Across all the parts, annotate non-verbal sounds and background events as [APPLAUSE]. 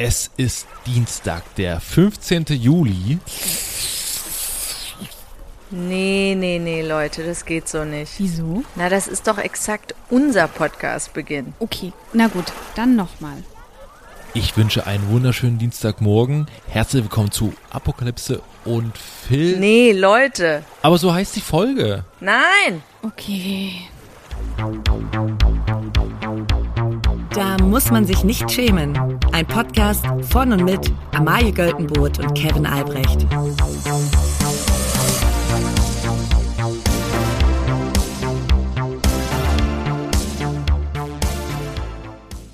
Es ist Dienstag, der 15. Juli. Nee, nee, nee, Leute, das geht so nicht. Wieso? Na, das ist doch exakt unser Podcast-Beginn. Okay, na gut, dann nochmal. Ich wünsche einen wunderschönen Dienstagmorgen. Herzlich willkommen zu Apokalypse und Phil. Nee, Leute. Aber so heißt die Folge. Nein. Okay. Da muss man sich nicht schämen. Ein Podcast von und mit Amalie Göltenboot und Kevin Albrecht.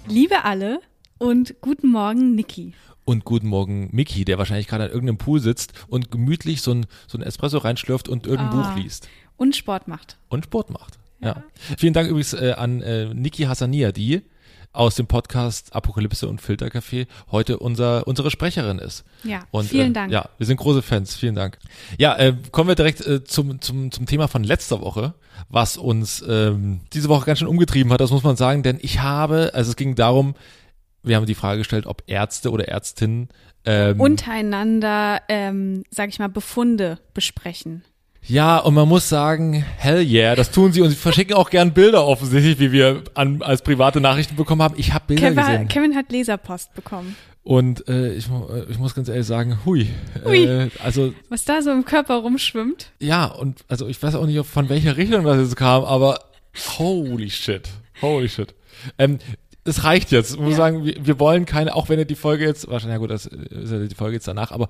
Liebe alle und guten Morgen, Niki. Und guten Morgen, Mickey, der wahrscheinlich gerade an irgendeinem Pool sitzt und gemütlich so ein, so ein Espresso reinschlürft und irgendein Ah. Buch liest. Und Sport macht. Und Sport macht. Ja. Vielen Dank übrigens äh, an äh, Niki Hassania, die aus dem Podcast Apokalypse und Filtercafé heute unser, unsere Sprecherin ist. Ja, Und, vielen äh, Dank. Ja, wir sind große Fans. Vielen Dank. Ja, äh, kommen wir direkt äh, zum, zum, zum Thema von letzter Woche, was uns ähm, diese Woche ganz schön umgetrieben hat, das muss man sagen, denn ich habe, also es ging darum, wir haben die Frage gestellt, ob Ärzte oder Ärztinnen ähm, Untereinander, ähm, sag ich mal, Befunde besprechen. Ja, und man muss sagen, hell yeah, das tun sie und sie verschicken auch gern Bilder offensichtlich, wie wir an, als private Nachrichten bekommen haben. Ich habe Bilder Kevin, gesehen. Kevin hat Leserpost bekommen. Und äh, ich, äh, ich muss ganz ehrlich sagen, hui. Hui. Äh, also Was da so im Körper rumschwimmt. ja, und also ich weiß auch nicht, von welcher Richtung das jetzt kam, aber holy shit. Holy shit. Ähm, es reicht jetzt. Ich muss Ja. sagen, wir, wir wollen keine, auch wenn ihr die Folge jetzt, wahrscheinlich, ja gut, das ist ja die Folge jetzt danach, aber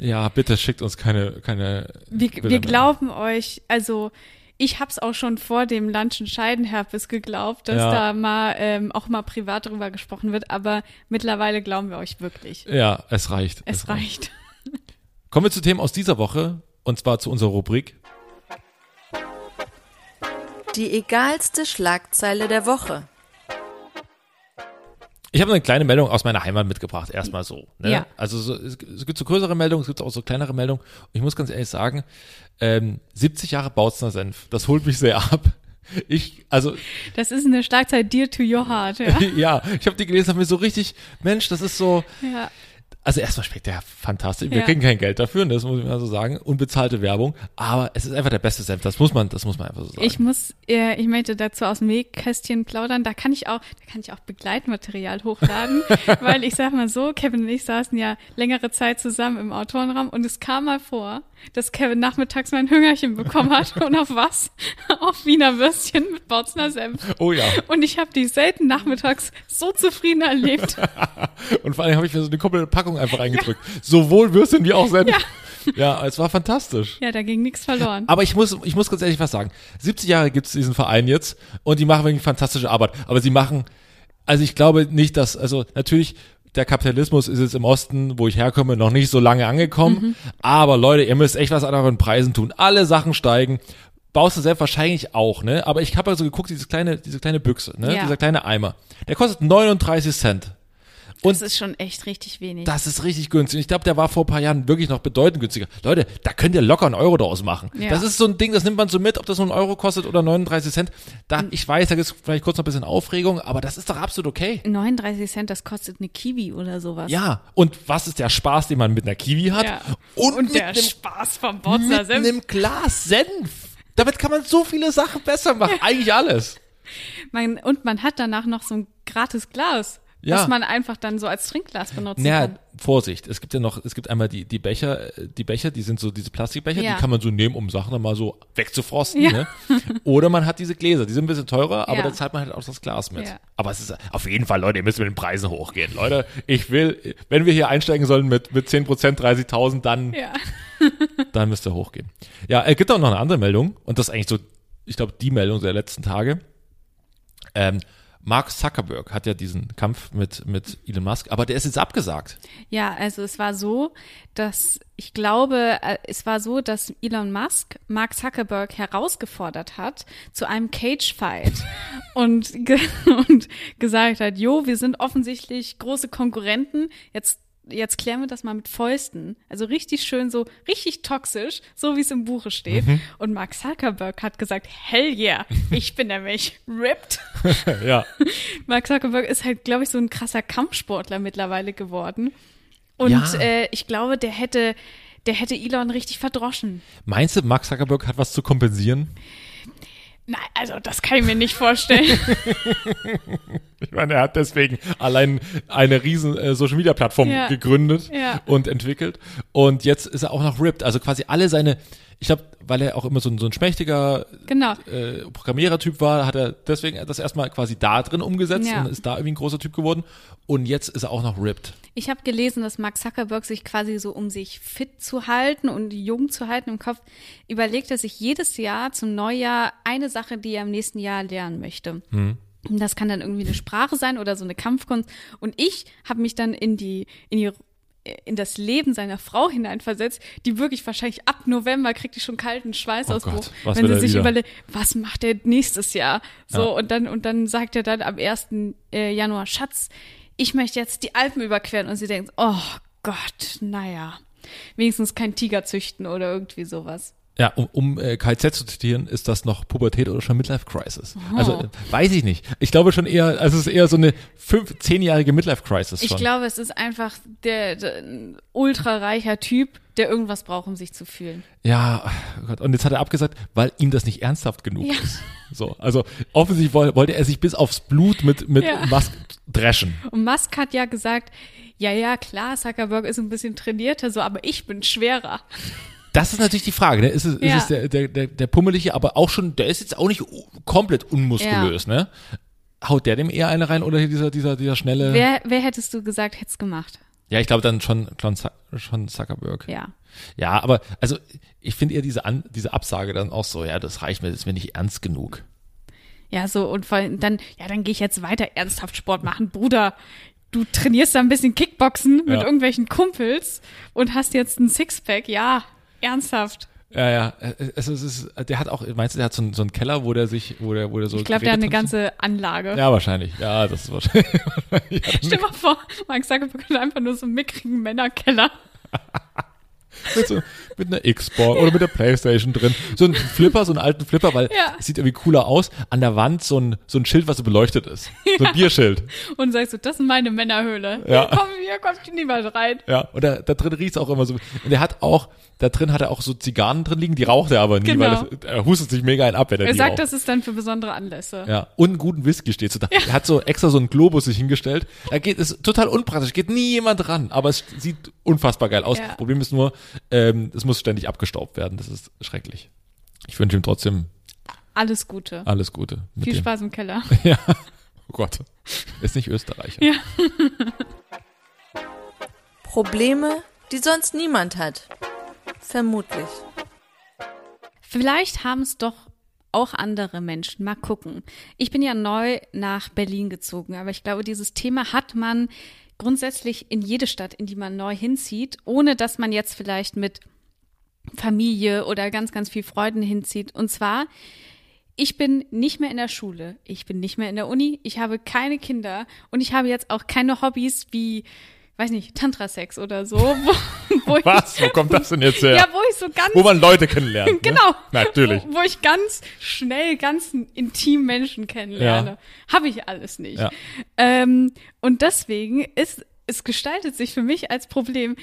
ja, bitte schickt uns keine, keine Wir, wir glauben euch, also ich hab's auch schon vor dem Lunch und Scheidenherpes geglaubt, dass Ja. da mal ähm, auch mal privat drüber gesprochen wird, aber mittlerweile glauben wir euch wirklich. Ja, es reicht. Es reicht. [LAUGHS] Kommen wir zu Themen aus dieser Woche und zwar zu unserer Rubrik. Die egalste Schlagzeile der Woche. Ich habe eine kleine Meldung aus meiner Heimat mitgebracht, erstmal so. Ne? Ja. Also so, es, gibt so größere Meldungen, es gibt auch so kleinere Meldungen. Und ich muss ganz ehrlich sagen, ähm, 70 Jahre Bautzner Senf, das holt mich sehr ab. Ich, also Das ist eine Schlagzeile Dear to Your Heart, ja. [LAUGHS] ja, ich habe die gelesen, habe mir so richtig, Mensch, das ist so, ja. Also erstmal schmeckt der fantastisch. Wir Ja. kriegen kein Geld dafür, ne, das muss ich mal so sagen, unbezahlte Werbung, aber es ist einfach der beste Senf, das muss man, das muss man einfach so sagen. Ich muss, äh, ich möchte dazu aus dem Nähkästchen plaudern. Da kann ich auch, da kann ich auch Begleitmaterial hochladen, [LAUGHS] weil ich sag mal so, Kevin und ich saßen ja längere Zeit zusammen im Autorenraum und es kam mal vor, dass Kevin nachmittags mein Hüngerchen bekommen hat und auf was? [LAUGHS] Auf Wiener Würstchen mit Bautzner Senf. oh ja. Und ich habe die selten nachmittags so zufrieden erlebt. [LAUGHS] Und vor allem habe ich mir so eine komplette Packung einfach [LAUGHS] reingedrückt. Sowohl Würstchen wie auch Senf. Ja. es war fantastisch. Ja, da ging nichts verloren. Aber ich muss, ich muss ganz ehrlich was sagen. 70 Jahre gibt's diesen Verein jetzt und die machen wirklich fantastische Arbeit. Aber sie machen, also ich glaube nicht, dass, also natürlich, der Kapitalismus ist jetzt im Osten, wo ich herkomme, noch nicht so lange angekommen. Aber Leute, ihr müsst echt was an euren Preisen tun. Alle Sachen steigen. Baust du selbst wahrscheinlich auch, ne? Aber ich habe also geguckt, dieses kleine, diese kleine Büchse, ne? Ja. Dieser kleine Eimer. Der kostet 39 Cent. Das ist schon echt richtig wenig. Das ist richtig günstig. Ich glaube, der war vor ein paar Jahren wirklich noch bedeutend günstiger. Leute, da könnt ihr locker einen Euro draus machen. Ja. Das ist so ein Ding, das nimmt man so mit, ob das nur einen Euro kostet oder 39 Cent. Da, ich weiß, da gibt es vielleicht kurz noch ein bisschen Aufregung, aber das ist doch absolut okay. 39 Cent, das kostet eine Kiwi oder sowas. Ja, und was ist der Spaß, den man mit einer Kiwi hat? Ja. Und, Und mit der einem, Spaß vom mit Senf. einem Glas Senf. Damit kann man so viele Sachen besser machen. [LAUGHS] Eigentlich alles. Man, und man hat danach noch so ein gratis Glas, Ja. was man einfach dann so als Trinkglas benutzen Naja, kann. Vorsicht, es gibt ja noch, es gibt einmal die, die Becher, äh, die Becher, die sind so diese Plastikbecher, Ja. die kann man so nehmen, um Sachen dann mal so wegzufrosten. Ja. Ne? Oder man hat diese Gläser, die sind ein bisschen teurer, aber Ja. da zahlt man halt auch das Glas mit. Ja. Aber es ist auf jeden Fall, Leute, ihr müsst mit den Preisen hochgehen. Leute, ich will, wenn wir hier einsteigen sollen mit, mit 10%, 30.000, dann, Ja. [LAUGHS] dann müsst ihr hochgehen. Ja, es gibt auch noch eine andere Meldung und das ist eigentlich so, ich glaube, die Meldung der letzten Tage. Ähm, Mark Zuckerberg hat ja diesen Kampf mit, mit Elon Musk, aber der ist jetzt abgesagt. ja, also es war so, dass ich glaube, äh, es war so, dass Elon Musk Mark Zuckerberg herausgefordert hat zu einem Cage-Fight [LAUGHS] und, ge [LAUGHS] und gesagt hat, jo, wir sind offensichtlich große Konkurrenten, jetzt jetzt klären wir das mal mit Fäusten. Also richtig schön, so richtig toxisch, so wie es im Buche steht. Mhm. Und Mark Zuckerberg hat gesagt, hell yeah, ich bin nämlich ripped. [LAUGHS] ja. [LAUGHS] Mark Zuckerberg ist halt, glaube ich, so ein krasser Kampfsportler mittlerweile geworden. Und Ja. äh, ich glaube, der hätte, der hätte Elon richtig verdroschen. Meinst du, Mark Zuckerberg hat was zu kompensieren? Nein, also das kann ich mir nicht vorstellen. [LAUGHS] Ich meine, er hat deswegen allein eine riesen äh, Social Media Plattform Ja. gegründet Ja. und entwickelt. Und jetzt ist er auch noch ripped. Also quasi alle seine, ich glaube, weil er auch immer so ein, so ein schmächtiger genau. äh, Programmierertyp war, hat er deswegen das erstmal quasi da drin umgesetzt Ja. und ist da irgendwie ein großer Typ geworden. Und jetzt ist er auch noch ripped. Ich habe gelesen, dass Mark Zuckerberg sich quasi so, um sich fit zu halten und jung zu halten im Kopf, überlegt er sich jedes Jahr zum Neujahr eine Sache, die er im nächsten Jahr lernen möchte. Das kann dann irgendwie eine Sprache sein oder so eine Kampfkunst. Und ich habe mich dann in die, in die in das Leben seiner Frau hineinversetzt, die wirklich wahrscheinlich ab November kriegt die schon kalten Schweißausbruch, Oh Gott, wenn sie sich überlegt, was macht er nächstes Jahr? So, Ja. und dann, und dann sagt er dann am 1. äh, Januar, Schatz, ich möchte jetzt die Alpen überqueren. Und sie denkt, oh Gott, naja, wenigstens kein Tiger züchten oder irgendwie sowas. Ja, um, um äh, KZ zu zitieren, ist das noch Pubertät oder schon Midlife Crisis? Oh. Also äh, weiß ich nicht. Ich glaube schon eher, also es ist eher so eine fünf, zehnjährige Midlife Crisis Ich schon. glaube, es ist einfach der, der ein ultrareicher Typ, der irgendwas braucht, um sich zu fühlen. Ja, oh Gott. Und jetzt hat er abgesagt, weil ihm das nicht ernsthaft genug Ja. ist. So, also offensichtlich woll- wollte er sich bis aufs Blut mit mit Ja. Musk dreschen. Und Musk hat ja gesagt, ja, ja, klar, Zuckerberg ist ein bisschen trainierter, so, aber ich bin schwerer. Das ist natürlich die Frage. Ne? Ist es, Ja. ist es der, der, der, der pummelige, aber auch schon, der ist jetzt auch nicht komplett unmuskulös, ne? Haut der dem eher eine rein oder dieser, dieser, dieser schnelle? Wer, wer hättest du gesagt, hätte es gemacht? Ja, ich glaube dann schon, schon Zuckerberg. Ja. Ja, aber also ich finde eher diese, An diese Absage dann auch so, ja, das reicht mir, das ist mir nicht ernst genug. Ja, so, und vor allem dann, ja, dann gehe ich jetzt weiter ernsthaft Sport machen. Bruder, du trainierst da ein bisschen Kickboxen mit Ja. irgendwelchen Kumpels und hast jetzt ein Sixpack. Ja, ernsthaft. Ja, ja, äh, es ist, es ist, der hat auch, meinst du, der hat so, einen- so einen Keller, wo der sich, wo der, wo der so Ich glaube, der hat eine ganze Anlage. Ja, wahrscheinlich. Ja, das ist wahrscheinlich. [LAUGHS] Stell dir mal vor, Mark Zuckerberg hat einfach nur so einen mickrigen Männerkeller. [LAUGHS] mit, so, mit einer Xbox oder mit der Playstation drin. So ein Flipper, so einen alten Flipper, weil Ja. es sieht irgendwie cooler aus. An der Wand so ein, so ein Schild, was so beleuchtet ist. So ein Bierschild. Und sagst so, das ist meine Männerhöhle. Ja. Komm, hier kommt niemand rein. Ja, und da, da drin riecht's auch immer so. Und er hat auch, da drin hat er auch so Zigarren drin liegen, die raucht er aber nie, Genau. weil das, er hustet sich mega ein ab, wenn er, Er sagt, raucht. das ist dann für besondere Anlässe. Ja, und einen guten Whisky steht so da. Er hat so extra so einen Globus sich hingestellt. Er geht, ist total unpraktisch, geht nie jemand ran, aber es sieht unfassbar geil aus. Ja. Problem ist nur, ähm, es muss ständig abgestaubt werden. Das ist schrecklich. Ich wünsche ihm trotzdem Alles Gute. alles Gute. Viel dem. Spaß im Keller. [LAUGHS] Ja. Oh Gott. Ist nicht Österreicher. Ja. [LAUGHS] Probleme, die sonst niemand hat. Vermutlich. Vielleicht haben es doch auch andere Menschen. Mal gucken. Ich bin ja neu nach Berlin gezogen, aber ich glaube, dieses Thema hat man grundsätzlich in jede Stadt, in die man neu hinzieht, ohne dass man jetzt vielleicht mit Familie oder ganz, ganz viel Freunden hinzieht. Und zwar, ich bin nicht mehr in der Schule, ich bin nicht mehr in der Uni, ich habe keine Kinder und ich habe jetzt auch keine Hobbys wie, weiß nicht, Tantra-Sex oder so. [LAUGHS] Wo, wo ich- Was? Wo kommt das denn jetzt her? Ja, wo ich so ganz Wo man Leute kennenlernt. [LAUGHS] Ne? Genau. Natürlich. Wo, wo ich ganz schnell, ganz intim Menschen kennenlerne. Ja. Habe ich alles nicht. Ja. Ähm, und deswegen ist es gestaltet sich für mich als Problem,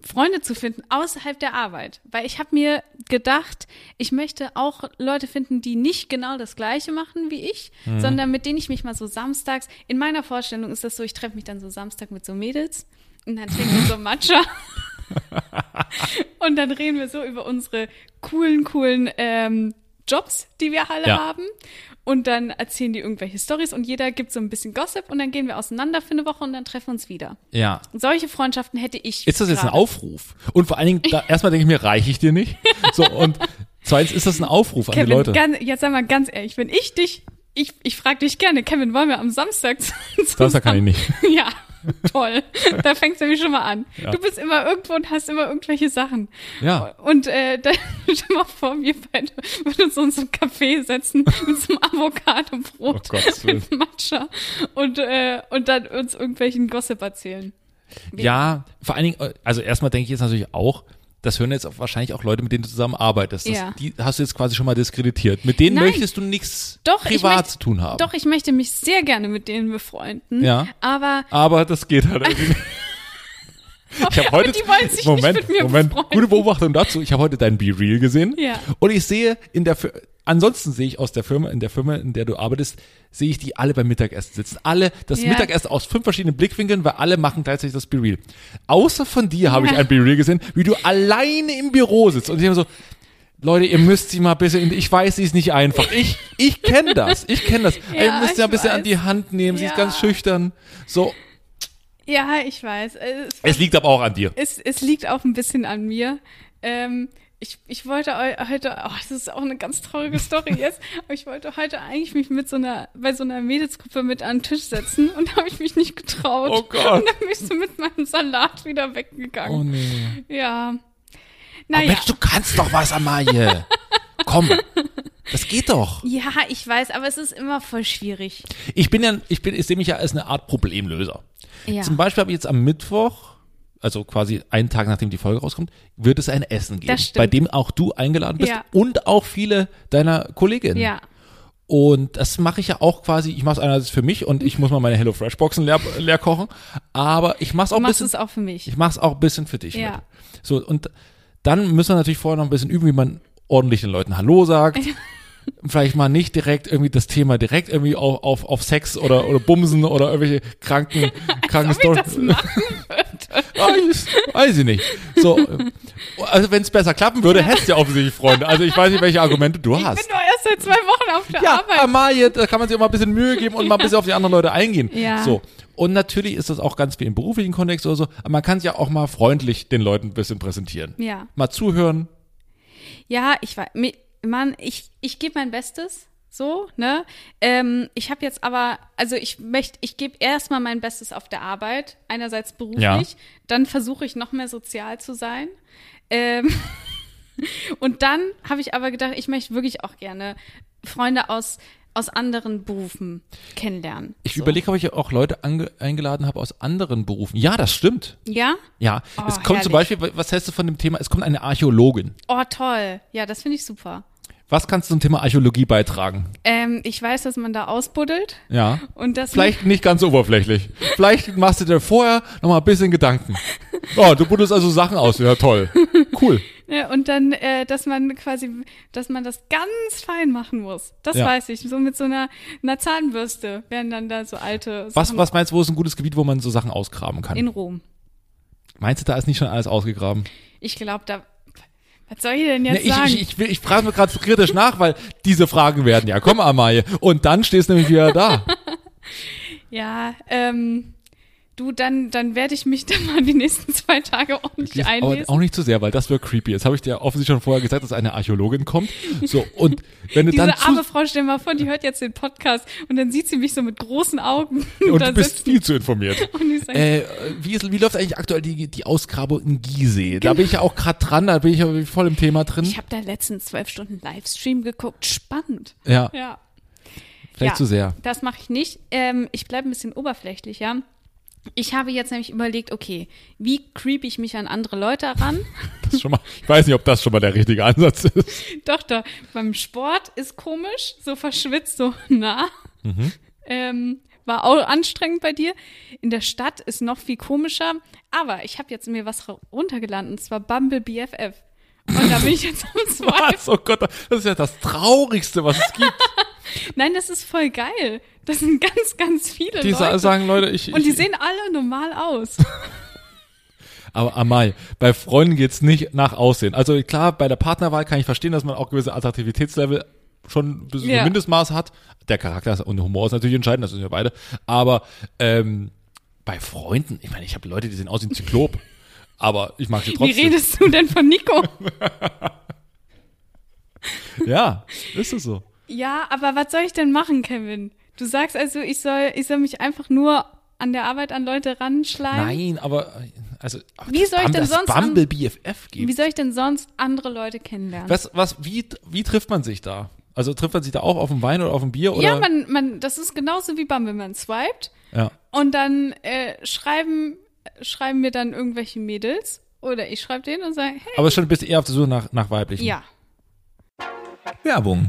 Freunde zu finden außerhalb der Arbeit. Weil ich habe mir gedacht, ich möchte auch Leute finden, die nicht genau das Gleiche machen wie ich, Mhm. sondern mit denen ich mich mal so samstags, in meiner Vorstellung ist das so, ich treffe mich dann so Samstag mit so Mädels und dann trinken wir so Matcha. Und dann reden wir so über unsere coolen, coolen ähm, Jobs, die wir alle Ja. haben. Und dann erzählen die irgendwelche Stories und jeder gibt so ein bisschen Gossip und dann gehen wir auseinander für eine Woche und dann treffen uns wieder. Ja. Solche Freundschaften hätte ich. Ist das jetzt ein gerade. Aufruf? Und vor allen Dingen, da, erstmal denke ich mir, reiche ich dir nicht? So, und zweitens ist das ein Aufruf an die Kevin, Leute. ganz, jetzt sag mal ganz ehrlich, wenn ich dich, ich, ich frage dich gerne, Kevin, wollen wir am Samstag zusammen? [LAUGHS] Samstag kann ich nicht. [LAUGHS] Ja, [LAUGHS] toll. Da fängt's nämlich schon mal an. Ja. Du bist immer irgendwo und hast immer irgendwelche Sachen. Ja. Und äh, [LAUGHS] dann stell mal vor, wir beide würden uns in so ein Café setzen mit so einem Avocado-Brot Oh mit Matcha und, äh, und dann uns irgendwelchen Gossip erzählen. Ja, vor allen Dingen, äh, also erstmal denke ich jetzt natürlich auch, das hören jetzt auch wahrscheinlich auch Leute, mit denen du zusammen arbeitest. Das, Ja. Die hast du jetzt quasi schon mal diskreditiert. Mit denen Nein. möchtest du nichts privat möchte- zu tun haben. Doch, ich möchte mich sehr gerne mit denen befreunden. Ja. Aber Aber das geht halt irgendwie nicht. [LAUGHS] Ich habe heute, die wollen sich nicht Moment, mit mir Moment, befreunden. gute Beobachtung dazu. Ich habe heute dein Be Real gesehen. Ja. Und ich sehe in der, ansonsten sehe ich aus der Firma, in der Firma, in der du arbeitest, sehe ich die alle beim Mittagessen sitzen. Alle das Ja. Mittagessen aus fünf verschiedenen Blickwinkeln, weil alle machen gleichzeitig das Be Real. Außer von dir habe ich ein Be Real gesehen, wie du alleine im Büro sitzt. Und ich habe so, Leute, ihr müsst sie mal ein bisschen, ich weiß, sie ist nicht einfach. Ich, ich kenne das, ich kenne das. [LAUGHS] ihr Ja, müsst sie ein bisschen weiß. an die Hand nehmen, sie ist ganz schüchtern. So, ja, ich weiß. Es, es liegt aber auch an dir. es, es liegt auch ein bisschen an mir. Ähm, ich, ich wollte eu- heute, oh, das ist auch eine ganz traurige Story jetzt, aber ich wollte heute eigentlich mich mit so einer, bei so einer Mädelsgruppe mit an den Tisch setzen und [LAUGHS] habe ich mich nicht getraut. Oh Gott. Und dann bin ich so mit meinem Salat wieder weggegangen. Oh nee. Ja. Naja. Mensch, du kannst doch was, Amalie. [LAUGHS] Komm, das geht doch. ja, ich weiß, aber es ist immer voll schwierig. Ich bin ja, ich bin, ich sehe mich ja als eine Art Problemlöser. Ja. Zum Beispiel habe ich jetzt am Mittwoch, also quasi einen Tag nachdem die Folge rauskommt, wird es ein Essen geben, bei dem auch du eingeladen bist Ja. und auch viele deiner Kolleginnen. Ja. Und das mache ich ja auch quasi, ich mache es einerseits für mich und ich muss mal meine Hello Fresh Boxen leer, leer kochen, aber ich mache es auch ein bisschen es auch für mich. Ich mache es auch ein bisschen für dich Ja. mit. So, und dann müssen wir natürlich vorher noch ein bisschen üben, wie man ordentlich den Leuten Hallo sagt. [LAUGHS] Vielleicht mal nicht direkt irgendwie das Thema direkt irgendwie auf, auf, auf Sex oder, oder Bumsen oder irgendwelche kranken, [LAUGHS] kranken ich Storys. machen würde. Weiß, weiß ich nicht. So, also wenn es besser klappen würde, hättest du ja offensichtlich Freunde. Also ich weiß nicht, welche Argumente du Ich hast. bin doch erst seit zwei Wochen auf der Ja, Arbeit. Amalie, da kann man sich auch mal ein bisschen Mühe geben und mal ein bisschen auf die anderen Leute eingehen. Ja. So. Und natürlich ist das auch ganz viel im beruflichen Kontext oder so, aber man kann es ja auch mal freundlich den Leuten ein bisschen präsentieren. Ja. Mal zuhören. Ja, ich weiß, Mann, ich, ich gebe mein Bestes, so, ne? Ähm, ich habe jetzt aber, also ich möchte, ich gebe erstmal mein Bestes auf der Arbeit, einerseits beruflich, Ja. dann versuche ich noch mehr sozial zu sein. Ähm, [LAUGHS] und dann habe ich aber gedacht, ich möchte wirklich auch gerne Freunde aus, aus anderen Berufen kennenlernen. Ich so. überlege, ob ich auch Leute eingeladen habe aus anderen Berufen. Ja, das stimmt. Ja? Ja, Oh, es kommt zum herrlich. Beispiel, was hältst du von dem Thema, es kommt eine Archäologin. Oh, toll. Ja, das finde ich super. Was kannst du zum Thema Archäologie beitragen? Ähm, ich weiß, dass man da ausbuddelt Ja. und das Vielleicht nicht ganz oberflächlich. Vielleicht machst du dir vorher noch mal ein bisschen Gedanken. [LAUGHS] Oh, du buddelst also Sachen aus. Ja, toll. Cool. Ja, und dann, äh, dass man quasi, dass man das ganz fein machen muss. Das Ja. weiß ich. So mit so einer, einer Zahnbürste werden dann da so alte Was, Sachen was meinst du, wo ist ein gutes Gebiet, wo man so Sachen ausgraben kann? in Rom. Meinst du, da ist nicht schon alles ausgegraben? Ich glaube, da. Was soll ich denn jetzt Nee, ich, sagen? ich, ich, will- ich frage mir gerade so kritisch nach, weil diese Fragen werden ja kommen, Amalie. Und dann stehst du nämlich wieder da. [LAUGHS] ja, ähm, du, dann, dann werde ich mich [LAUGHS] dann mal die nächsten zwei Tage ordentlich aber einlesen. auch nicht zu sehr, weil das wird creepy. Jetzt habe ich dir offensichtlich schon vorher gesagt, dass eine Archäologin kommt. So, und wenn du Diese dann zu, arme Frau, stell mal vor, die hört jetzt den Podcast und dann sieht sie mich so mit großen Augen [LAUGHS] und da du bist viel zu informiert. [LAUGHS] und Äh, wie, ist, wie läuft eigentlich aktuell die, die Ausgrabung in Gizeh? Da bin ich ja auch gerade dran, da bin ich ja voll im Thema drin. ich habe da letztens zwölf Stunden Livestream geguckt. Spannend. ja, Ja. vielleicht ja, zu sehr. Das mache ich nicht. Ähm, ich bleibe ein bisschen oberflächlicher. Ich habe jetzt nämlich überlegt, okay, wie creep ich mich an andere Leute ran? [LAUGHS] Das schon mal, ich weiß nicht, ob das schon mal der richtige Ansatz ist. doch, doch. Beim Sport ist komisch, so verschwitzt, so [LAUGHS] nah. Mhm. Ähm, war auch anstrengend bei dir. In der Stadt ist noch viel komischer. Aber ich habe jetzt mir was runtergeladen, und zwar Bumble BFF. Und da bin ich jetzt am Swipe. [LAUGHS] Was? Oh Gott, das ist ja das Traurigste, was es gibt. Nein, das ist voll geil. Das sind ganz, ganz viele Die Leute. sagen, Leute, ich. und die ich, sehen alle normal aus. [LAUGHS] Aber Amal, bei Freunden geht's nicht nach Aussehen. Also klar, bei der Partnerwahl kann ich verstehen, dass man auch gewisse Attraktivitätslevel schon bis Ja. ein Mindestmaß hat. Der Charakter und der Humor ist natürlich entscheidend, das sind wir beide. Aber ähm, bei Freunden, ich meine, ich habe Leute, die sehen aus wie ein Zyklop. [LAUGHS] aber ich mag sie Wie trotzdem. redest du denn von Nico? [LAUGHS] Ja, ist es so. Ja, aber was soll ich denn machen, Kevin? Du sagst also, ich soll, ich soll mich einfach nur an der Arbeit an Leute ranschleimen? Nein, aber also aber Wie soll ich denn sonst Bumble BFF geben? Wie soll ich denn sonst andere Leute kennenlernen? Was, was, wie, wie trifft man sich da? Also trifft man sich da auch auf dem Wein oder auf dem Bier? Oder? ja, man, man, das ist genauso wie wenn man swiped ja. und dann äh, schreiben schreiben mir dann irgendwelche Mädels oder ich schreibe denen und sage, hey, Aber schon bist du eher auf der Suche nach, nach weiblichen. ja. Werbung.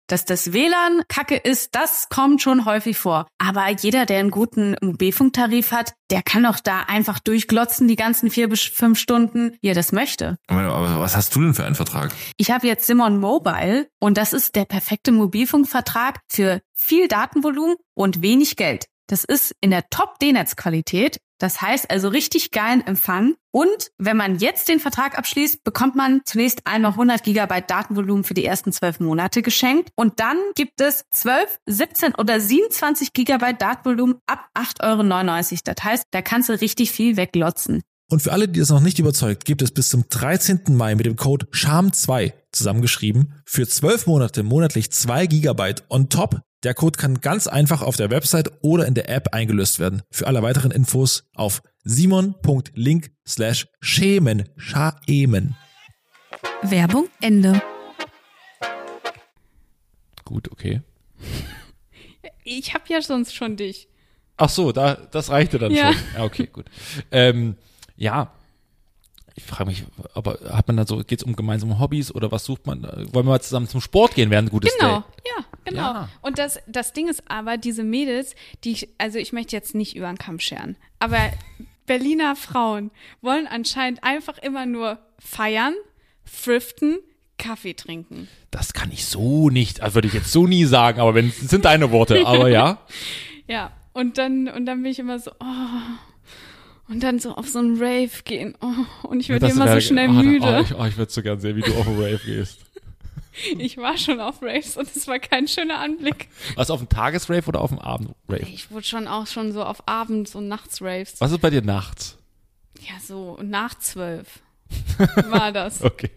dass das WLAN kacke ist, das kommt schon häufig vor. Aber jeder, der einen guten Mobilfunktarif hat, der kann doch da einfach durchglotzen die ganzen vier bis fünf Stunden, wie er das möchte. Aber was hast du denn für einen Vertrag? Ich habe jetzt Simon Mobile und das ist der perfekte Mobilfunkvertrag für viel Datenvolumen und wenig Geld. Das ist in der Top-D-Netz-Qualität. Das heißt also richtig geilen Empfang. Und wenn man jetzt den Vertrag abschließt, bekommt man zunächst einmal 100 Gigabyte Datenvolumen für die ersten zwölf Monate geschenkt. Und dann gibt es 12, 17 oder 27 Gigabyte Datenvolumen ab 8,99 Euro. Das heißt, da kannst du richtig viel weglotzen. Und für alle, die das noch nicht überzeugt, gibt es bis zum 13. Mai mit dem Code SHAM2 zusammengeschrieben für 12 Monate monatlich 2 Gigabyte on top. Der Code kann ganz einfach auf der Website oder in der App eingelöst werden. Für alle weiteren Infos auf simon.link slash schämen. Schaemen. Werbung Ende. Gut, okay. [LAUGHS] Ich habe ja sonst schon dich. Ach so, da, das reichte dann Ja. schon. Ja, okay, gut. Ähm, ja, ich frage mich, aber hat man da so, geht es um gemeinsame Hobbys oder was sucht man? Wollen wir mal zusammen zum Sport gehen während ein gutes Genau, Date? ja, genau. Ja. Und das, das Ding ist aber, diese Mädels, die ich, also ich möchte jetzt nicht über den Kamm scheren, aber Berliner Frauen wollen anscheinend einfach immer nur feiern, thriften, Kaffee trinken. Das kann ich so nicht, also würde ich jetzt so nie sagen, aber wenn, sind deine Worte, aber ja. [LAUGHS] Ja, und dann, und dann bin ich immer so, oh. Und dann so auf so einen Rave gehen. Oh, und ich werde immer so schnell oh, müde. Oh, ich, oh, ich würde so gern sehen, wie du auf einen Rave gehst. [LAUGHS] Ich war schon auf Raves und es war kein schöner Anblick. Was, auf dem Tagesrave oder auf dem Abendrave? Ich wurde schon auch schon so auf Abends- und Nachts-Raves. Was ist bei dir nachts? Ja, so nach zwölf [LAUGHS] war das. Okay.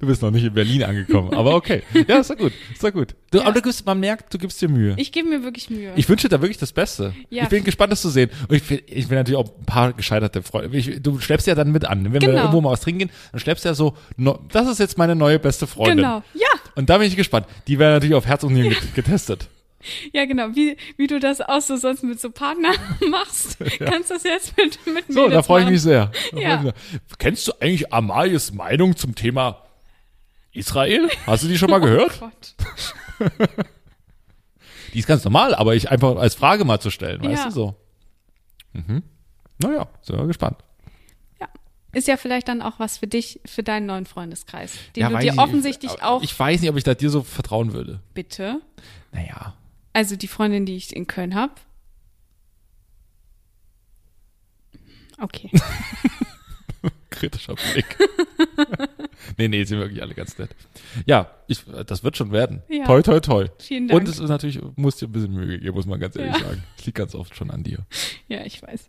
Du, bist noch nicht in Berlin angekommen, aber okay. Ja, ist doch gut, ist doch gut. Du, Ja. Aber du gibst, man merkt, du gibst dir Mühe. Ich gebe mir wirklich Mühe. Ich wünsche dir da wirklich das Beste. Ja. Ich bin gespannt, das zu sehen. Und ich will, ich will natürlich auch ein paar gescheiterte Freunde. Ich, du schleppst ja dann mit an. Wenn wir Genau. irgendwo mal was trinken gehen, dann schleppst du ja so, no, das ist jetzt meine neue beste Freundin. genau. Ja, Und da bin ich gespannt. Die werden natürlich auf Herz und Nieren get- getestet. Ja, genau. Wie, wie du das auch so sonst mit so Partnern [LAUGHS] machst, kannst du das jetzt mit, mit So, Mädels da freue ich mich sehr. Freu ich Ja. mich sehr. Kennst du eigentlich Amalies Meinung zum Thema Israel? Hast du die schon mal [LAUGHS] gehört? Oh Gott. [LAUGHS] Die ist ganz normal, aber ich einfach als Frage mal zu stellen, weißt Ja. du so. Mhm. Naja, sind wir gespannt. Ja. Ist ja vielleicht dann auch was für dich, für deinen neuen Freundeskreis, den ja, du dir ich- offensichtlich aber auch Ich weiß nicht, ob ich da dir so vertrauen würde. bitte. Naja. Also die Freundin, die ich in Köln habe. Okay. [LAUGHS] Kritischer Blick. [LAUGHS] nee, nee, sind wirklich alle ganz nett. Ja, ich, das wird schon werden. Ja. Toi, toi, toi. Vielen Dank. Und es ist natürlich, muss dir ein bisschen Mühe geben, muss man ganz ehrlich Ja. sagen. Es liegt ganz oft schon an dir. ja, ich weiß.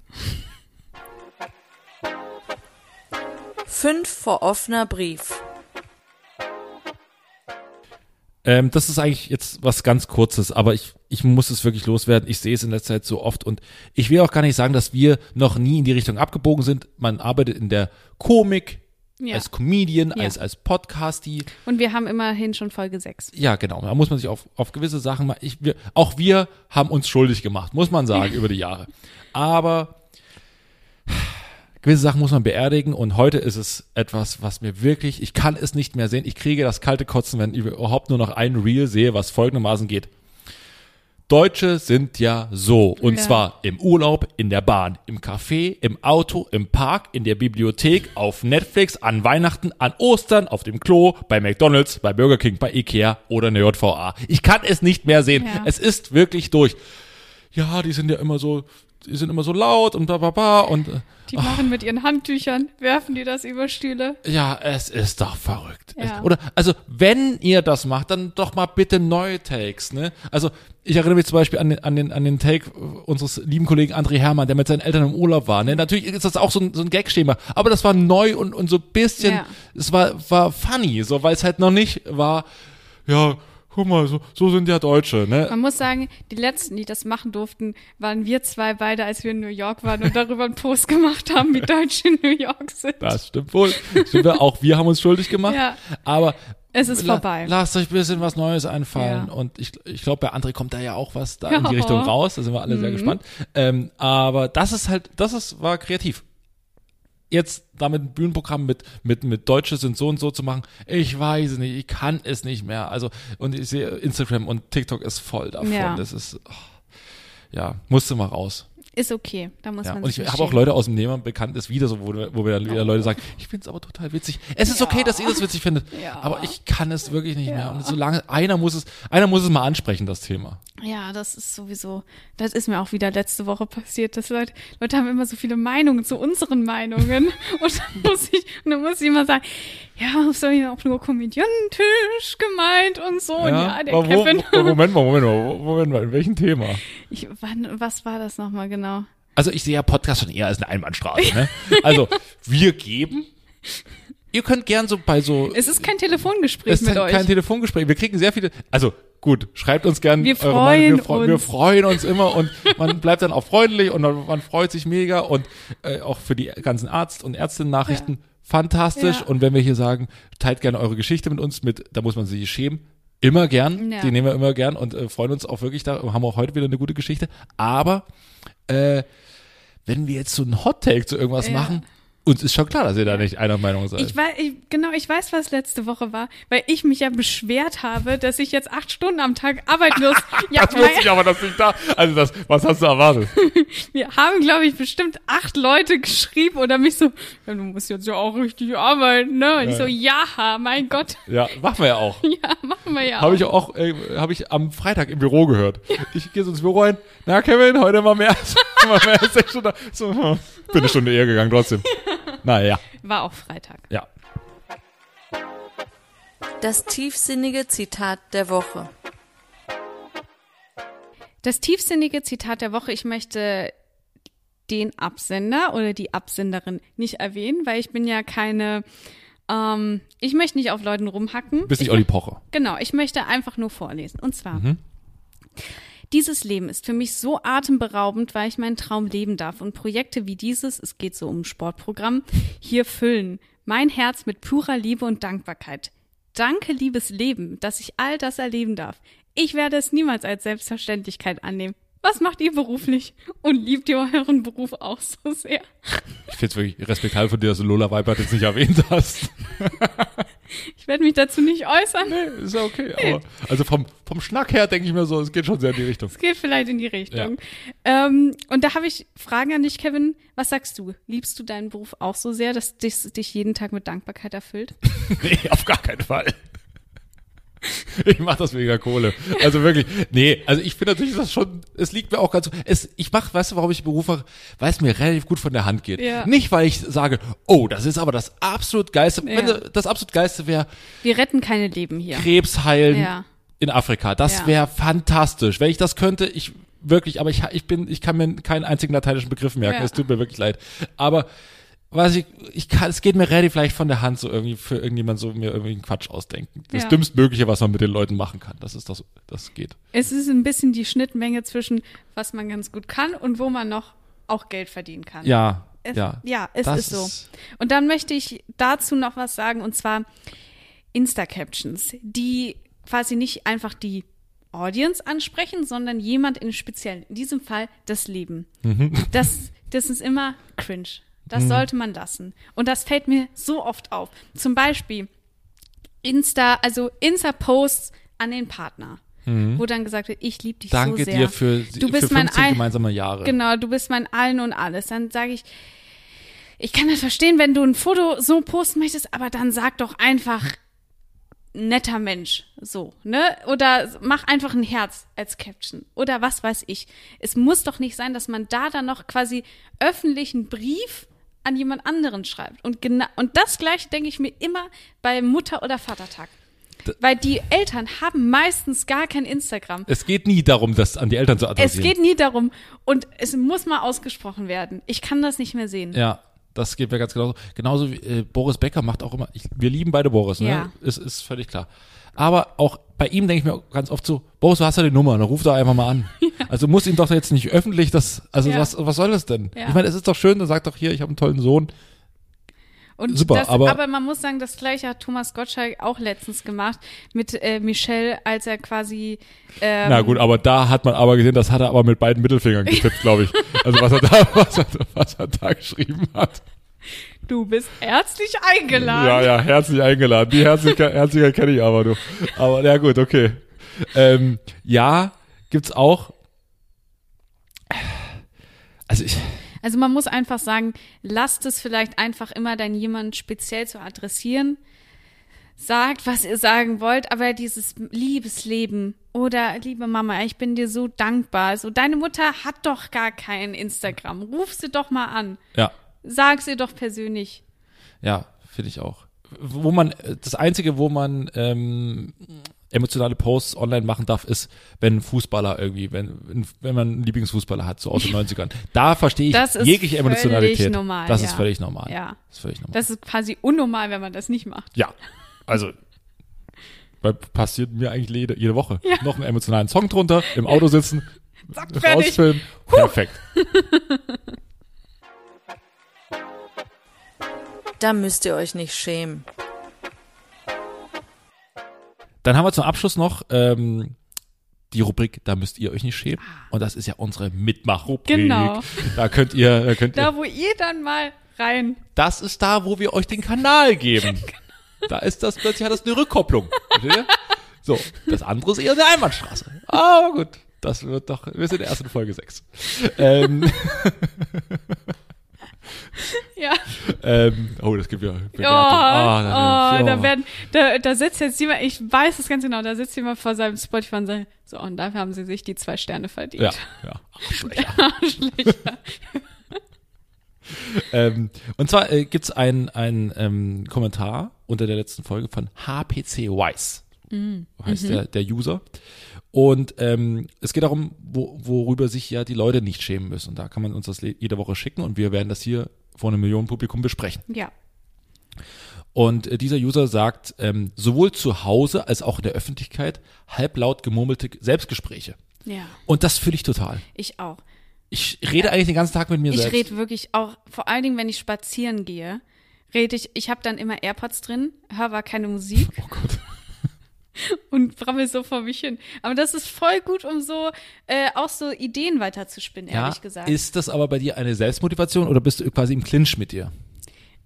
Fünf vor offener Brief. Ähm, das ist eigentlich jetzt was ganz Kurzes, aber ich, ich muss es wirklich loswerden. Ich sehe es in der Zeit so oft und ich will auch gar nicht sagen, dass wir noch nie in die Richtung abgebogen sind. Man arbeitet in der Komik, Ja. als Comedian, Ja. als, als Podcastie. Und wir haben immerhin schon Folge 6. Ja, genau. Da muss man sich auf, auf gewisse Sachen mal. Ich, wir, auch wir haben uns schuldig gemacht, muss man sagen, [LAUGHS] über die Jahre. Aber gewisse Sachen muss man beerdigen und heute ist es etwas, was mir wirklich, ich kann es nicht mehr sehen. Ich kriege das kalte Kotzen, wenn ich überhaupt nur noch ein Reel sehe, was folgendermaßen geht. Deutsche sind ja so. Und Ja. zwar im Urlaub, in der Bahn, im Café, im Auto, im Park, in der Bibliothek, auf Netflix, an Weihnachten, an Ostern, auf dem Klo, bei McDonalds, bei Burger King, bei Ikea oder in der JVA. Ich kann es nicht mehr sehen. Ja. Es ist wirklich durch. Ja, die sind ja immer so, die sind immer so laut und bla bla bla und äh, Die machen mit ihren Handtüchern, werfen die das über Stühle. ja, es ist doch verrückt. Ja. Es, oder, also, wenn ihr das macht, dann doch mal bitte neue Takes, ne? Also, ich erinnere mich zum Beispiel an den, an den, an den Take unseres lieben Kollegen André Hermann, der mit seinen Eltern im Urlaub war, ne? Natürlich ist das auch so ein, so ein Gag-Schema, aber das war neu und, und so ein bisschen, Ja. es war, war funny, so, weil es halt noch nicht war, ja, guck mal, so, so sind ja Deutsche, ne? Man muss sagen, die letzten, die das machen durften, waren wir zwei beide, als wir in New York waren und darüber einen Post gemacht haben, wie Deutsche in New York sind. Das stimmt wohl. Stimmt, auch wir haben uns schuldig gemacht. Ja. Aber Es ist la- vorbei. Lasst euch ein bisschen was Neues einfallen. Ja. Und ich, ich glaube, bei André kommt da ja auch was da in die [LAUGHS] Ja. Richtung raus. Da sind wir alle sehr Mhm. gespannt. Ähm, aber das ist halt, das ist, war kreativ. Jetzt damit ein Bühnenprogramm mit, mit, mit Deutsche sind so und so zu machen, ich weiß es nicht, ich kann es nicht mehr. Also, und ich sehe Instagram und TikTok ist voll davon. Ja. Das ist, oh, ja, musste mal raus. Ist okay, da muss Ja, man und ich habe auch. Leute aus dem bekannt, ist wieder so, wo, wo wir dann wieder Leute sagen, ich finde es aber total witzig. Es ist okay, dass ihr das witzig findet, Ja. aber ich kann es wirklich nicht mehr. Und solange einer muss es, einer muss es mal ansprechen, das Thema. Ja, das ist sowieso, das ist mir auch wieder letzte Woche passiert, dass Leute, Leute haben immer so viele Meinungen zu unseren Meinungen [LAUGHS] und dann muss ich, und dann muss ich immer sagen, ja, soll ich auch nur komödiantisch gemeint und so, und ja, der wo, Kevin. wo, Moment mal, Moment mal, Moment mal, in welchem Thema? Ich, wann, was war das nochmal genau? Also ich sehe ja Podcast schon eher als eine Einbahnstraße. Ne? Also wir geben. Ihr könnt gern so bei so Es ist kein Telefongespräch Es ist mit kein, euch. kein Telefongespräch. Wir kriegen sehr viele. Also gut, schreibt uns gern. Wir eure Meinung. wir, freuen freu- wir uns. freuen uns immer und man bleibt dann auch freundlich und man, man freut sich mega und äh, auch für die ganzen Arzt- und Ärztinnen-Nachrichten fantastisch. Ja. Und wenn wir hier sagen, teilt gerne eure Geschichte mit uns mit, da muss man sich schämen. Immer gern, Ja. die nehmen wir immer gern und äh, freuen uns auch wirklich da. Haben auch heute wieder eine gute Geschichte. Aber äh, wenn wir jetzt so einen Hot Take zu irgendwas Ja. machen, uns ist schon klar, dass ihr da nicht einer Meinung seid. Ich weiß, ich, genau, ich weiß, was letzte Woche war, weil ich mich ja beschwert habe, dass ich jetzt acht Stunden am Tag arbeiten muss. [LAUGHS] ja, das wusste ich aber, dass ich da. Also das, was hast du erwartet? [LAUGHS] Wir haben, glaube ich, bestimmt acht Leute geschrieben oder mich so, ja, du musst jetzt ja auch richtig arbeiten, ne? Und ich so, ja, mein Gott, Ja, machen wir ja auch. [LAUGHS] ja, machen wir ja Habe auch. ich auch, äh, habe ich am Freitag im Büro gehört. Ich gehe so ins Büro rein. Na, Kevin, heute mal mehr, als- mal mehr als sechs Stunden. So, hm, bin eine Stunde eher gegangen trotzdem. Naja, War auch Freitag. ja. Das tiefsinnige Zitat der Woche. Das tiefsinnige Zitat der Woche, ich möchte den Absender oder die Absenderin nicht erwähnen, weil ich bin ja keine, ähm, ich möchte nicht auf Leuten rumhacken. Bist nicht ich Olli Pocher. Genau, ich möchte einfach nur vorlesen. Und zwar, dieses Leben ist für mich so atemberaubend, weil ich meinen Traum leben darf und Projekte wie dieses, es geht so um ein Sportprogramm, hier füllen. Mein Herz mit purer Liebe und Dankbarkeit. Danke, liebes Leben, dass ich all das erleben darf. Ich werde es niemals als Selbstverständlichkeit annehmen. Was macht ihr beruflich? Und liebt ihr euren Beruf auch so sehr? Ich finde es wirklich respektabel von dir, dass du Lola Weibert jetzt nicht erwähnt hast. [LAUGHS] Ich werde mich dazu nicht äußern. Ist ja okay. Aber, also vom, vom Schnack her denke ich mir so, es geht schon sehr in die Richtung. Es geht vielleicht in die Richtung. Ähm, und da habe ich Fragen an dich, Kevin. Was sagst du? Liebst du deinen Beruf auch so sehr, dass dich, dich jeden Tag mit Dankbarkeit erfüllt? [LAUGHS] Nee, auf gar keinen Fall. [LAUGHS] Ich mach das wegen der Kohle. Also wirklich, nee, also ich finde natürlich das schon, es liegt mir auch ganz, es, ich mach, weißt du, warum ich Beruf mache? Weil es mir relativ gut von der Hand geht. Ja. Nicht, weil ich sage, oh, das ist aber das absolut geilste, Ja. wenn das absolut geilste wäre, Wir retten keine Leben hier. Krebs heilen Ja. in Afrika. Das wäre fantastisch. Wenn ich das könnte, ich wirklich, aber ich, ich bin, ich kann mir keinen einzigen lateinischen Begriff merken. Es tut mir wirklich leid. Aber weiß ich, ich kann, es geht mir relativ leicht von der Hand, so irgendwie für irgendjemand so mir irgendwie einen Quatsch ausdenken. Das Ja. dümmstmögliche, was man mit den Leuten machen kann. Das ist das, das geht. Es ist ein bisschen die Schnittmenge zwischen, was man ganz gut kann und wo man noch auch Geld verdienen kann. Ja, Es, ja. ja, es ist so. Und dann möchte ich dazu noch was sagen, und zwar Insta-Captions, die quasi nicht einfach die Audience ansprechen, sondern jemand in speziell, in diesem Fall das Leben. Mhm. Das, das ist immer cringe. Das sollte man lassen. Und das fällt mir so oft auf. Zum Beispiel Insta, also Insta-Posts an den Partner, wo dann gesagt wird, ich liebe dich Mhm. Danke so sehr. dir für, du bist für mein 15 Ein- gemeinsame Jahre. Genau, du bist mein Allen und alles. Dann sage ich, ich kann das verstehen, wenn du ein Foto so posten möchtest, aber dann sag doch einfach netter Mensch, so, ne? Oder mach einfach ein Herz als Caption oder was weiß ich. Es muss doch nicht sein, dass man da dann noch quasi öffentlichen Brief an jemand anderen schreibt. Und genau und das gleiche denke ich mir immer bei Mutter- oder Vatertag. Weil die Eltern haben meistens gar kein Instagram. Es geht nie darum, das an die Eltern zu Es adressieren. geht nie darum und es muss mal ausgesprochen werden. Ich kann das nicht mehr sehen. Ja. Das geht mir ganz genauso. Genauso wie äh, Boris Becker macht auch immer, ich, wir lieben beide Boris, ne? Ja. Ist, ist völlig klar. Aber auch bei ihm denke ich mir ganz oft so, Boris, du hast ja die Nummer, dann ruf da einfach mal an. [LAUGHS] Also muss ihm doch jetzt nicht öffentlich das, also Ja. was, was soll das denn? Ja. Ich meine, es ist doch schön, dann sagt doch hier, ich habe einen tollen Sohn. Und Super, das, aber- aber, man muss sagen, das gleiche hat Thomas Gottschalk auch letztens gemacht mit äh, Michelle, als er quasi ähm, Na gut, aber da hat man aber gesehen, das hat er aber mit beiden Mittelfingern getippt, glaube ich. Also was er da, [LAUGHS] was er, was er da geschrieben hat. du bist herzlich eingeladen. Ja, ja, herzlich eingeladen. Die Herzlichkeit, Herzlichkeit kenne ich aber, du. Aber ja gut, okay. Ähm, ja, gibt's auch. Also ich, Also man muss einfach sagen, lasst es vielleicht einfach immer dann jemand speziell zu adressieren. Sagt, was ihr sagen wollt, aber dieses Liebesleben oder liebe Mama, ich bin dir so dankbar. Also deine Mutter hat doch gar kein Instagram. Ruf sie doch mal an. ja, Sag sie doch persönlich. ja, finde ich auch. Wo man, das Einzige, wo man ähm, emotionale Posts online machen darf, ist, wenn ein Fußballer irgendwie, wenn, wenn man einen Lieblingsfußballer hat, so aus den [LAUGHS] 90ern. Da verstehe ich Das ist jegliche völlig Emotionalität. normal, das ist ja. völlig normal. Ja. Das ist völlig normal. Das ist quasi unnormal, wenn man das nicht macht. Ja, also weil passiert mir eigentlich jede, jede Woche. Noch einen emotionalen Song drunter, im Auto sitzen, [LAUGHS] Zack, rausfilmen, perfekt. [LAUGHS] Da müsst ihr euch nicht schämen. Dann haben wir zum Abschluss noch ähm, die Rubrik, da müsst ihr euch nicht schämen. Und das ist ja unsere Mitmachrubrik. Genau. Da könnt ihr, da könnt ihr, Da, wo ihr dann mal rein. das ist da, wo wir euch den Kanal geben. [LAUGHS] Da ist das, plötzlich hat das eine Rückkopplung. So, das andere ist eher eine Einbahnstraße. Aber gut, das wird doch, wir sind erst in Folge 6. Ähm, [LAUGHS] Ja. ähm, oh, das gibt ja Bewertung. Oh, Ah, oh, da werden, da, da sitzt jetzt jemand, ich weiß es ganz genau, da sitzt jemand vor seinem Spotify und sagt, so, und dafür haben sie sich die zwei Sterne verdient. Ja, ja. [LAUGHS] Arschlöcher. Arschlöcher. [LAUGHS] ähm, und zwar äh, gibt's ein, ein ähm, Kommentar unter der letzten Folge von HPC Wise, heißt der, der User. Und ähm, es geht darum, wo, worüber sich ja die Leute nicht schämen müssen. Und da kann man uns das jede Woche schicken und wir werden das hier vor einem Millionenpublikum besprechen. Ja. Und äh, dieser User sagt, ähm, sowohl zu Hause als auch in der Öffentlichkeit halblaut gemurmelte Selbstgespräche. Ja. Und das fühle ich total. Ich auch. Ich rede eigentlich den ganzen Tag mit mir Ich selbst. rede wirklich auch, vor allen Dingen, wenn ich spazieren gehe, rede ich, ich habe dann immer AirPods drin, höre aber keine Musik oh Gott. Und brabbel so vor mich hin. Aber das ist voll gut, um so äh, auch so Ideen weiterzuspinnen, Ja, ehrlich gesagt. ist das aber bei dir eine Selbstmotivation oder bist du quasi im Clinch mit dir?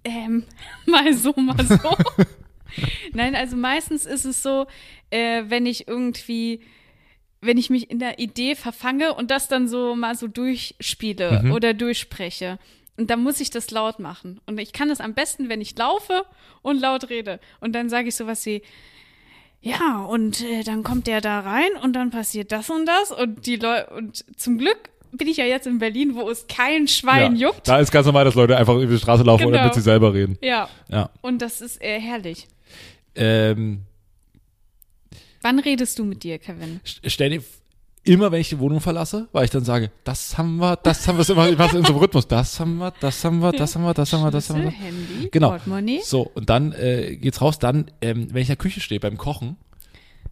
Ähm, [LAUGHS] mal so, mal so. [LAUGHS] Nein, also meistens ist es so, äh, wenn ich irgendwie, wenn ich mich in der Idee verfange und das dann so mal so durchspiele Mhm. oder durchspreche. Und dann muss ich das laut machen. Und ich kann das am besten, wenn ich laufe und laut rede. Und dann sage ich sowas wie, ja, und äh, dann kommt der da rein und dann passiert das und das. Und die Leute, und zum Glück bin ich ja jetzt in Berlin, wo es kein Schwein ja. juckt. Da ist ganz normal, dass Leute einfach über die Straße laufen oder Genau. mit sich selber reden. Ja. Ja. Und das ist äh, herrlich. Ähm, Wann redest du mit dir, Kevin? st- stell dir immer, wenn ich die Wohnung verlasse, weil ich dann sage, das haben wir, das haben wir, das immer, was in so einem Rhythmus, das haben wir, das haben wir, das haben wir, das haben wir, das haben wir. Schlüssel, Handy, Genau. Portemonnaie. So, und dann äh, geht's raus, dann, ähm, wenn ich in der Küche stehe beim Kochen,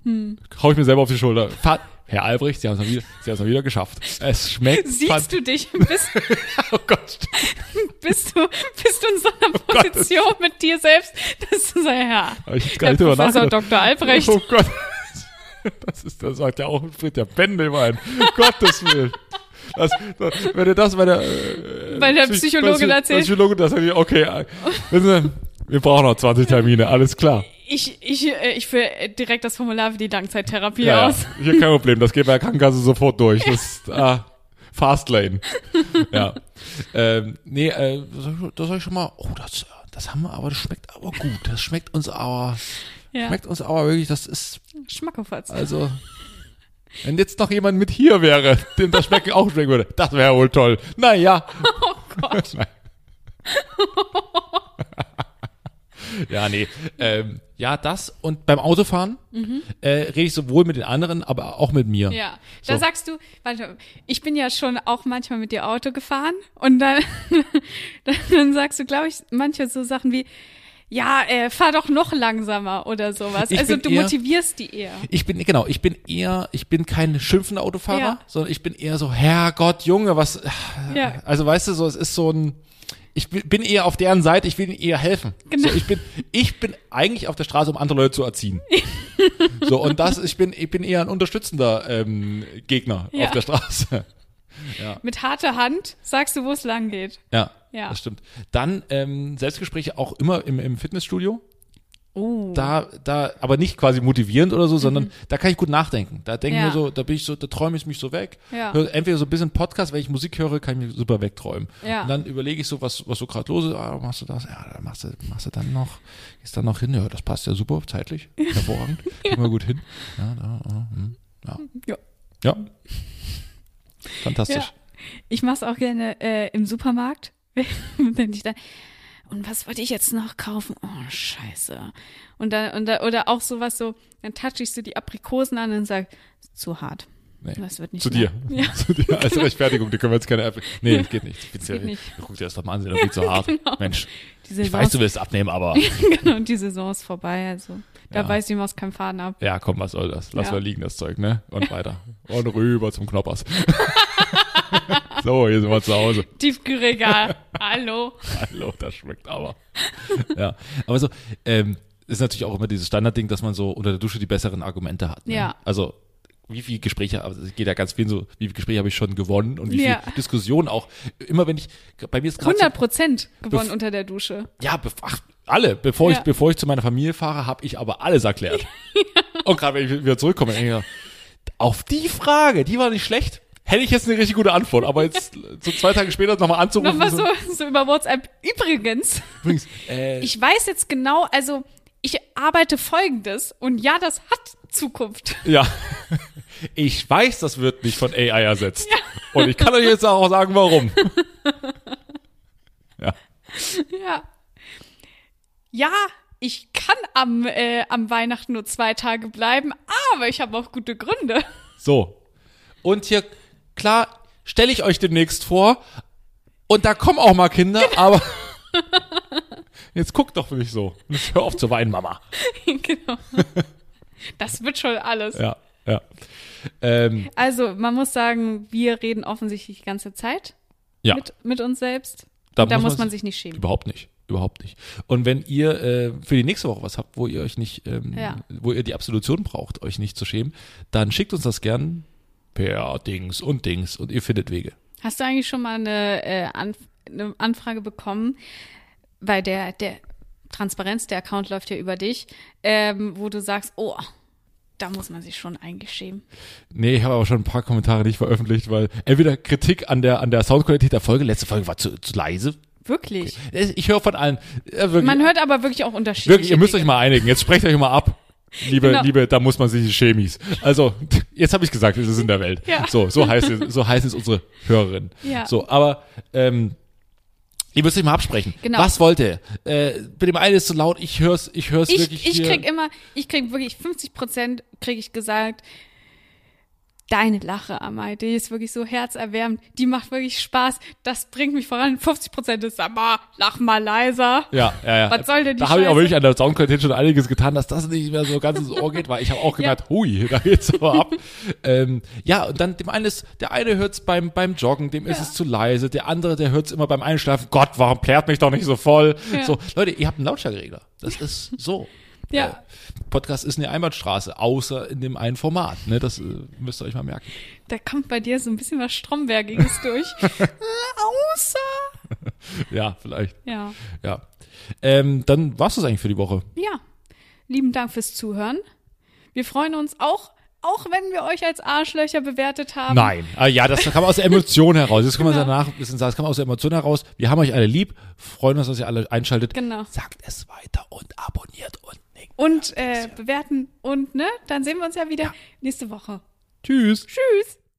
Hm. hau ich mir selber auf die Schulter. Fahr, Herr Albrecht, Sie haben es wieder, Sie haben es wieder geschafft. Es schmeckt. Siehst du dich? Bist, [LAUGHS] Oh Gott. bist, du, bist du in so einer Gott. Position mit dir selbst, dass du sagst, ja, ich Herr drüber Professor. Dr. Albrecht. Oh Gott. [LAUGHS] Das ist, das sagt ja auch Friedrich Bendelwein. Gottes Willen. Das, das, wenn du das bei der, äh, Bei der Psych- Psychologin erzählst. Psychologin, das ich, okay, äh, wissen Sie, wir brauchen noch 20 Termine, alles klar. Ich, ich, äh, ich führe direkt das Formular für die Langzeittherapie Ja, ja, aus. hier kein Problem, das geht bei der Krankenkasse sofort durch. Das [LAUGHS] ist, ah, Fastlane. Ja. Ähm, nee, äh, da soll ich schon mal, oh, das, das haben wir, aber das schmeckt aber gut. Das schmeckt uns aber, Ja, schmeckt uns aber wirklich, das ist, Schmackofatz. Also, wenn jetzt noch jemand mit hier wäre, dem das Schmecken auch schmecken würde, das wäre wohl toll. Naja. [LAUGHS] Oh Gott. [LAUGHS] Ja, nee. Ähm, ja, das und beim Autofahren äh, rede ich sowohl mit den anderen, aber auch mit mir. Mhm. Ja, da So. sagst du, warte, ich bin ja schon auch manchmal mit dir Auto gefahren und dann, [LAUGHS] dann sagst du, glaube ich, manchmal so Sachen wie, ja, äh, fahr doch noch langsamer oder sowas. Ich also du eher- motivierst die eher. Ich bin, genau, ich bin eher, ich bin kein schimpfender Autofahrer, Ja. sondern ich bin eher so, Herrgott, Junge, was, Ja. also weißt du, so, es ist so ein, ich bin- eher auf deren Seite, ich will ihnen eher helfen. Genau. So, ich bin, ich bin eigentlich auf der Straße, um andere Leute zu erziehen. [LAUGHS] so, und das, ich bin, ich bin eher ein unterstützender ähm, Gegner Ja. auf der Straße. [LAUGHS] Mit harter Hand sagst du, wo es lang geht. Ja, Ja. das stimmt. Dann ähm, Selbstgespräche auch immer im, im Fitnessstudio. Oh. Da, da, aber nicht quasi motivierend oder so, sondern da kann ich gut nachdenken. Da denke ich Ja. mir so, da bin ich so, da träume ich mich so weg. Ja. Entweder so ein bisschen Podcast, wenn ich Musik höre, kann ich mich super wegträumen. Ja. Und dann überlege ich so, was, was so gerade los ist. Ah, machst du das? Ja, dann machst du, machst du dann noch, gehst dann noch hin. Ja, das passt ja super, zeitlich. [LAUGHS] Hervorragend. Kriegen wir gut hin. Ja, da, hm, ja. Ja. Ja. Fantastisch. Ja. Ich mach's auch gerne äh, im Supermarkt, ich [LAUGHS] und was wollte ich jetzt noch kaufen? Oh, scheiße. Und dann, und da, oder auch sowas so, dann touch ich so die Aprikosen an und sag, zu hart. Nee. Das wird nicht Zu dir. Ja. [LAUGHS] Zu dir als Rechtfertigung. Die können wir jetzt keine Apple. Nee, das geht nicht. Das geht nicht. Guck dir das doch mal an, sind doch viel zu hart. [LAUGHS] Genau. Mensch. Ich weiß, du willst abnehmen, aber genau, die Saison ist vorbei, also da Ja. weiß die Maus keinen Faden ab. ja, komm, was soll das? Lass Ja. mal liegen, das Zeug, ne? Und weiter. Und rüber zum Knoppers. So, hier sind wir zu Hause. [LAUGHS] Tiefkühlregal. Hallo. Hallo, das schmeckt aber. Ja, aber so, ähm, ist natürlich auch immer dieses Standardding, dass man so unter der Dusche die besseren Argumente hat. Ne? Ja. Also, wie viele Gespräche, also es geht ja ganz viel so, wie viele Gespräche habe ich schon gewonnen und wie Ja. viele Diskussionen auch. Immer wenn ich, bei mir ist gerade 100 Prozent gewonnen Bef- unter der Dusche. Ja, ach, alle. Bevor ich, Ja. bevor ich zu meiner Familie fahre, habe ich aber alles erklärt. [LAUGHS] Und gerade wenn ich wieder zurückkomme, denke ich, auf die Frage, die war nicht schlecht, hätte ich jetzt eine richtig gute Antwort. Aber jetzt so zwei Tage später nochmal anzurufen. Nochmal so, so über WhatsApp. Übrigens, Übrigens, äh, ich weiß jetzt genau, also ich arbeite folgendes und ja, das hat Zukunft. ja. [LAUGHS] Ich weiß, das wird nicht von AI ersetzt. Und ich kann euch jetzt auch sagen, warum. [LAUGHS] ja. Ja. Ja, ich kann am, äh, am Weihnachten nur zwei Tage bleiben, aber ich habe auch gute Gründe. So. Und hier, klar, stelle ich euch demnächst vor. Und da kommen auch mal Kinder, aber [LAUGHS] jetzt guckt doch nicht so. Jetzt hör auf zu weinen, Mama. [LAUGHS] genau. Das wird schon alles. Ja, ja. Ähm, Also, man muss sagen, wir reden offensichtlich die ganze Zeit ja, mit, mit uns selbst. Da Da, muss muss man man sich nicht schämen. überhaupt nicht. Überhaupt nicht. Und wenn ihr äh, für die nächste Woche was habt, wo ihr euch nicht, ähm, Ja. wo ihr die Absolution braucht, euch nicht zu schämen, dann schickt uns das gern per Dings und Dings und ihr findet Wege. Hast du eigentlich schon mal eine, äh, Anf eine Anfrage bekommen, weil der, der Transparenz, der Account läuft ja über dich, ähm, wo du sagst, oh, da muss man sich schon eigentlich schämen. Nee, ich habe aber schon ein paar Kommentare nicht veröffentlicht, weil entweder Kritik an der an der Soundqualität der Folge, letzte Folge war zu, zu leise. Wirklich. Ich höre von allen. Äh, wirklich, Man hört aber wirklich auch Unterschiede. wirklich, ihr müsst euch mal einigen. Jetzt sprecht euch mal ab. Liebe, Genau. liebe, da muss man sich Chemis. Also, jetzt habe ich gesagt, es ist in der Welt. Ja. So, so heißt es, so heißt es unsere Hörerin. Ja. So, aber ähm, ihr müsst euch mal absprechen. Genau. Was wollt ihr? Äh, bei dem einen ist zu laut, ich hör's, ich hör's Ich, wirklich ich hier. krieg immer, ich krieg wirklich 50 Prozent, krieg ich gesagt, deine Lache, Amai, die ist wirklich so herzerwärmend, die macht wirklich Spaß, das bringt mich voran. 50 Prozent ist, aber lach mal leiser. Ja, ja, ja. Was soll denn die Da habe ich auch wirklich an der Soundqualität schon einiges getan, dass das nicht mehr so ganz ins Ohr geht, weil ich habe auch [LAUGHS] gemerkt, hui, da geht's aber ab. ähm, ja, und dann dem einen ist, der eine hört's beim beim Joggen, dem ist es zu leise, der andere, der hört's immer beim Einschlafen. Gott, warum plärt mich doch nicht so voll? Ja. So, Leute, ihr habt einen Lautstärkeregler. Das ist so. Ja. Äh, Podcast ist eine Einbahnstraße, außer in dem einen Format. Ne, das äh, müsst ihr euch mal merken. Da kommt bei dir so ein bisschen was Strombergiges durch. [LAUGHS] Äh, Außer. Ja, vielleicht. Ja. Ja. Ähm, dann war's das eigentlich für die Woche. Ja. Lieben Dank fürs Zuhören. Wir freuen uns auch, auch wenn wir euch als Arschlöcher bewertet haben. Nein. Ah, ja, das kam aus der Emotion [LAUGHS] heraus. Jetzt können wir Genau. danach sagen, das kam aus der Emotion heraus. Wir haben euch alle lieb, freuen uns, dass ihr alle einschaltet. Genau. Sagt es weiter und abonniert nickt. Und äh, bewerten und, ne? Dann sehen wir uns ja wieder nächste Woche. Tschüss. Tschüss.